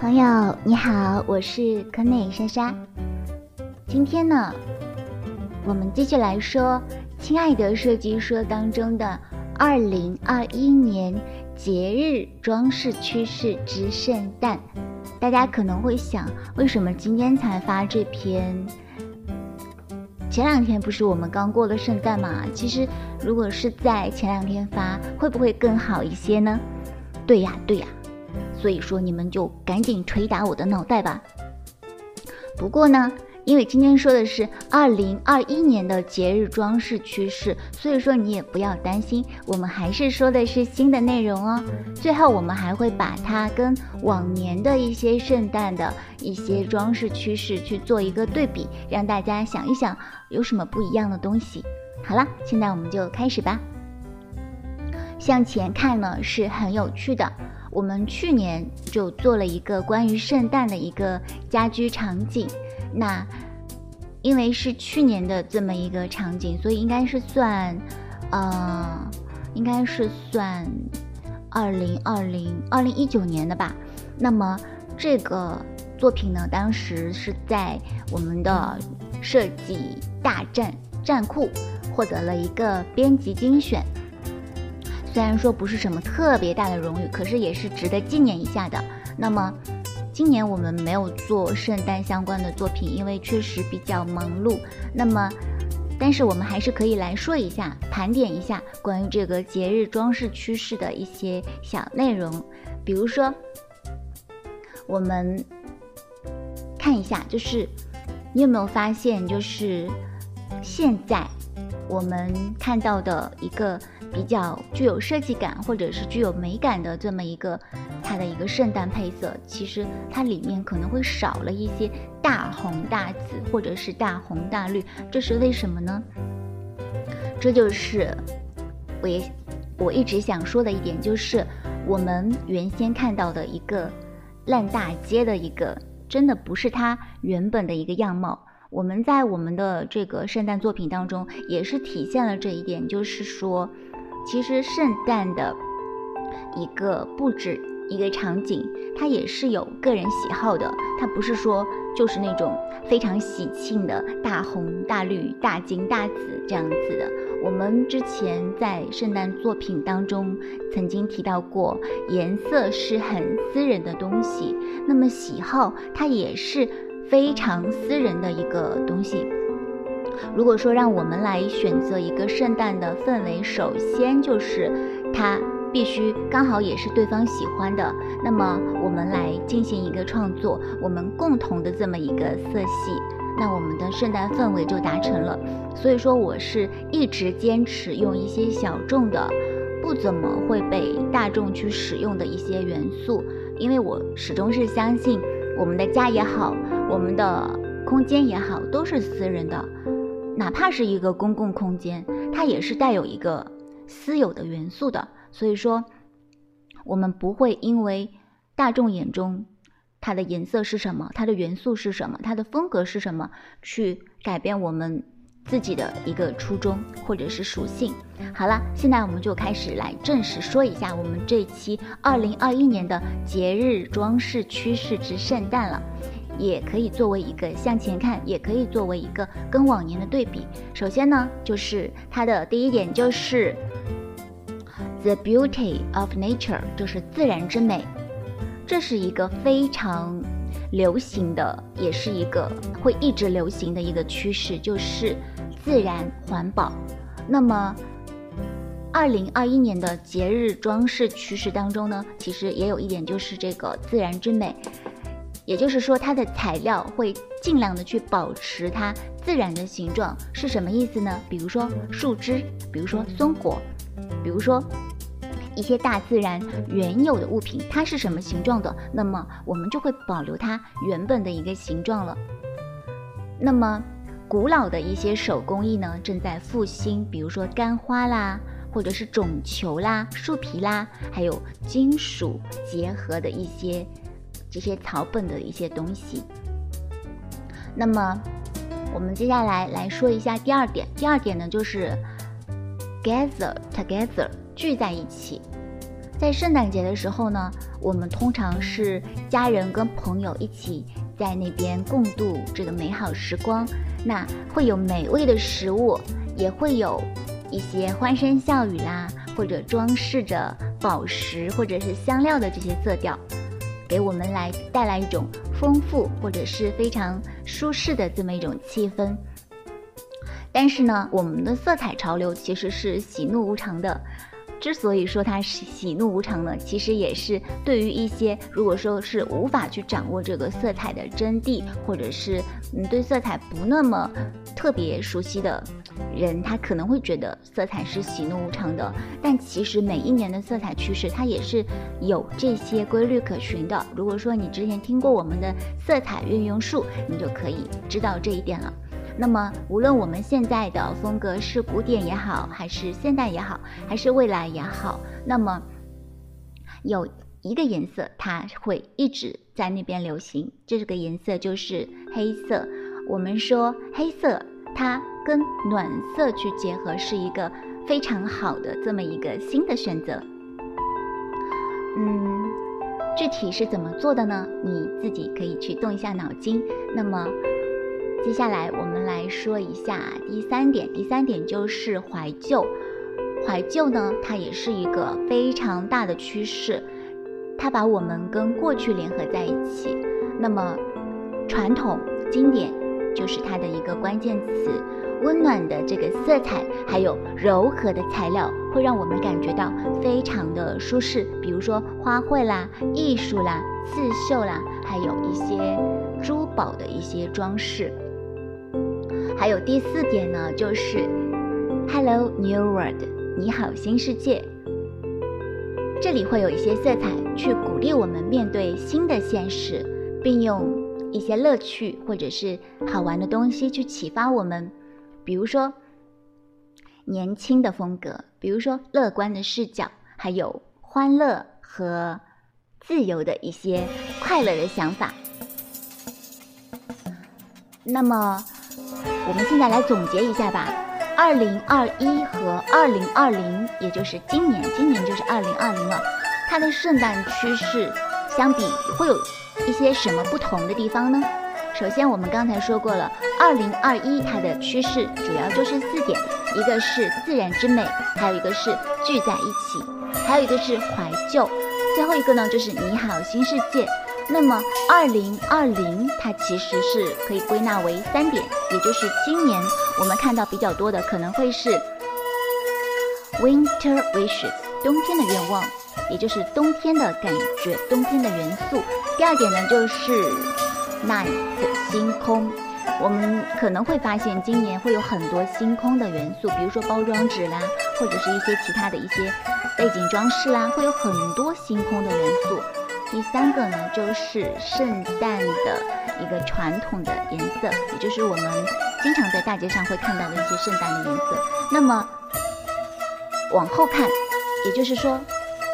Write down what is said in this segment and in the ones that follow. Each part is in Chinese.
朋友你好，我是可美莎莎。今天呢，我们继续来说《亲爱的设计师》当中的二零二一年节日装饰趋势之圣诞。大家可能会想，为什么今天才发这篇？前两天不是我们刚过了圣诞嘛？其实，如果是在前两天发，会不会更好一些呢？对呀，对呀。所以说，你们就赶紧捶打我的脑袋吧。不过呢，因为今天说的是二零二一年的节日装饰趋势，所以说你也不要担心，我们还是说的是新的内容哦。最后，我们还会把它跟往年的一些圣诞的一些装饰趋势去做一个对比，让大家想一想有什么不一样的东西。好了，现在我们就开始吧。向前看呢，是很有趣的。我们去年就做了一个关于圣诞的一个家居场景，那因为是去年的这么一个场景，所以应该是算，呃，应该是算二零二零二零一九年的吧。那么这个作品呢，当时是在我们的设计大战战库获得了一个编辑精选。虽然说不是什么特别大的荣誉，可是也是值得纪念一下的。那么，今年我们没有做圣诞相关的作品，因为确实比较忙碌。那么，但是我们还是可以来说一下，盘点一下关于这个节日装饰趋势的一些小内容。比如说，我们看一下，就是你有没有发现，就是现在我们看到的一个。比较具有设计感或者是具有美感的这么一个它的一个圣诞配色，其实它里面可能会少了一些大红大紫或者是大红大绿，这是为什么呢？这就是我也我一直想说的一点，就是我们原先看到的一个烂大街的一个，真的不是它原本的一个样貌。我们在我们的这个圣诞作品当中也是体现了这一点，就是说。其实圣诞的一个布置、一个场景，它也是有个人喜好的。它不是说就是那种非常喜庆的大红大绿、大金大紫这样子的。我们之前在圣诞作品当中曾经提到过，颜色是很私人的东西，那么喜好它也是非常私人的一个东西。如果说让我们来选择一个圣诞的氛围，首先就是它必须刚好也是对方喜欢的，那么我们来进行一个创作，我们共同的这么一个色系，那我们的圣诞氛围就达成了。所以说，我是一直坚持用一些小众的，不怎么会被大众去使用的一些元素，因为我始终是相信我们的家也好，我们的空间也好，都是私人的。哪怕是一个公共空间，它也是带有一个私有的元素的。所以说，我们不会因为大众眼中它的颜色是什么，它的元素是什么，它的风格是什么，去改变我们自己的一个初衷或者是属性。好了，现在我们就开始来正式说一下我们这期二零二一年的节日装饰趋势之圣诞了。也可以作为一个向前看，也可以作为一个跟往年的对比。首先呢，就是它的第一点就是 the beauty of nature，就是自然之美。这是一个非常流行的，也是一个会一直流行的一个趋势，就是自然环保。那么，二零二一年的节日装饰趋势当中呢，其实也有一点就是这个自然之美。也就是说，它的材料会尽量的去保持它自然的形状，是什么意思呢？比如说树枝，比如说松果，比如说一些大自然原有的物品，它是什么形状的，那么我们就会保留它原本的一个形状了。那么古老的一些手工艺呢，正在复兴，比如说干花啦，或者是种球啦、树皮啦，还有金属结合的一些。这些草本的一些东西。那么，我们接下来来说一下第二点。第二点呢，就是 gather together，聚在一起。在圣诞节的时候呢，我们通常是家人跟朋友一起在那边共度这个美好时光。那会有美味的食物，也会有一些欢声笑语啦，或者装饰着宝石或者是香料的这些色调，给我们来带来一种丰富或者是非常舒适的这么一种气氛。但是呢，我们的色彩潮流其实是喜怒无常的。之所以说它是喜怒无常呢，其实也是对于一些如果说是无法去掌握这个色彩的真谛，或者是嗯对色彩不那么特别熟悉的人，他可能会觉得色彩是喜怒无常的。但其实每一年的色彩趋势，它也是有这些规律可循的。如果说你之前听过我们的色彩运用术，你就可以知道这一点了。那么，无论我们现在的风格是古典也好，还是现代也好，还是未来也好，那么有一个颜色它会一直在那边流行，这个颜色就是黑色。我们说黑色它跟暖色去结合是一个非常好的这么一个新的选择。嗯，具体是怎么做的呢？你自己可以去动一下脑筋。那么。接下来我们来说一下第三点，第三点就是怀旧。怀旧呢，它也是一个非常大的趋势，它把我们跟过去联合在一起。那么，传统经典就是它的一个关键词。温暖的这个色彩，还有柔和的材料，会让我们感觉到非常的舒适。比如说花卉啦、艺术啦、刺绣啦，还有一些珠宝的一些装饰。还有第四点呢，就是 Hello New World，你好新世界。这里会有一些色彩去鼓励我们面对新的现实，并用一些乐趣或者是好玩的东西去启发我们。比如说年轻的风格，比如说乐观的视角，还有欢乐和自由的一些快乐的想法。那么。我们现在来总结一下吧。二零二一和二零二零，也就是今年，今年就是二零二零了。它的圣诞趋势相比会有一些什么不同的地方呢？首先，我们刚才说过了，二零二一它的趋势主要就是四点：一个是自然之美，还有一个是聚在一起，还有一个是怀旧，最后一个呢就是你好新世界。那么，二零二零它其实是可以归纳为三点，也就是今年我们看到比较多的可能会是 Winter Wishes，冬天的愿望，也就是冬天的感觉，冬天的元素。第二点呢就是 Night 星空，我们可能会发现今年会有很多星空的元素，比如说包装纸啦，或者是一些其他的一些背景装饰啦，会有很多星空的元素。第三个呢，就是圣诞的一个传统的颜色，也就是我们经常在大街上会看到的一些圣诞的颜色。那么往后看，也就是说，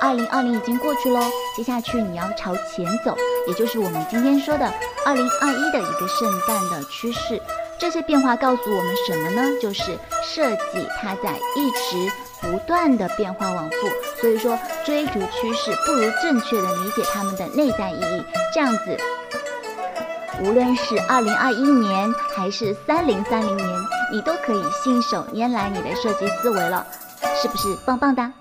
二零二零已经过去喽，接下去你要朝前走，也就是我们今天说的二零二一的一个圣诞的趋势。这些变化告诉我们什么呢？就是设计它在一直不断的变化往复，所以说追逐趋势不如正确的理解它们的内在意义。这样子，无论是二零二一年还是三零三零年，你都可以信手拈来你的设计思维了，是不是棒棒的？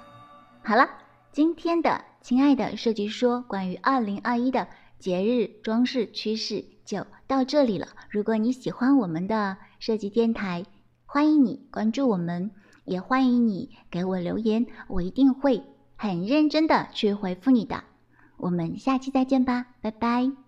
好了，今天的亲爱的设计说关于二零二一的节日装饰趋势。就到这里了。如果你喜欢我们的设计电台，欢迎你关注我们，也欢迎你给我留言，我一定会很认真的去回复你的。我们下期再见吧，拜拜。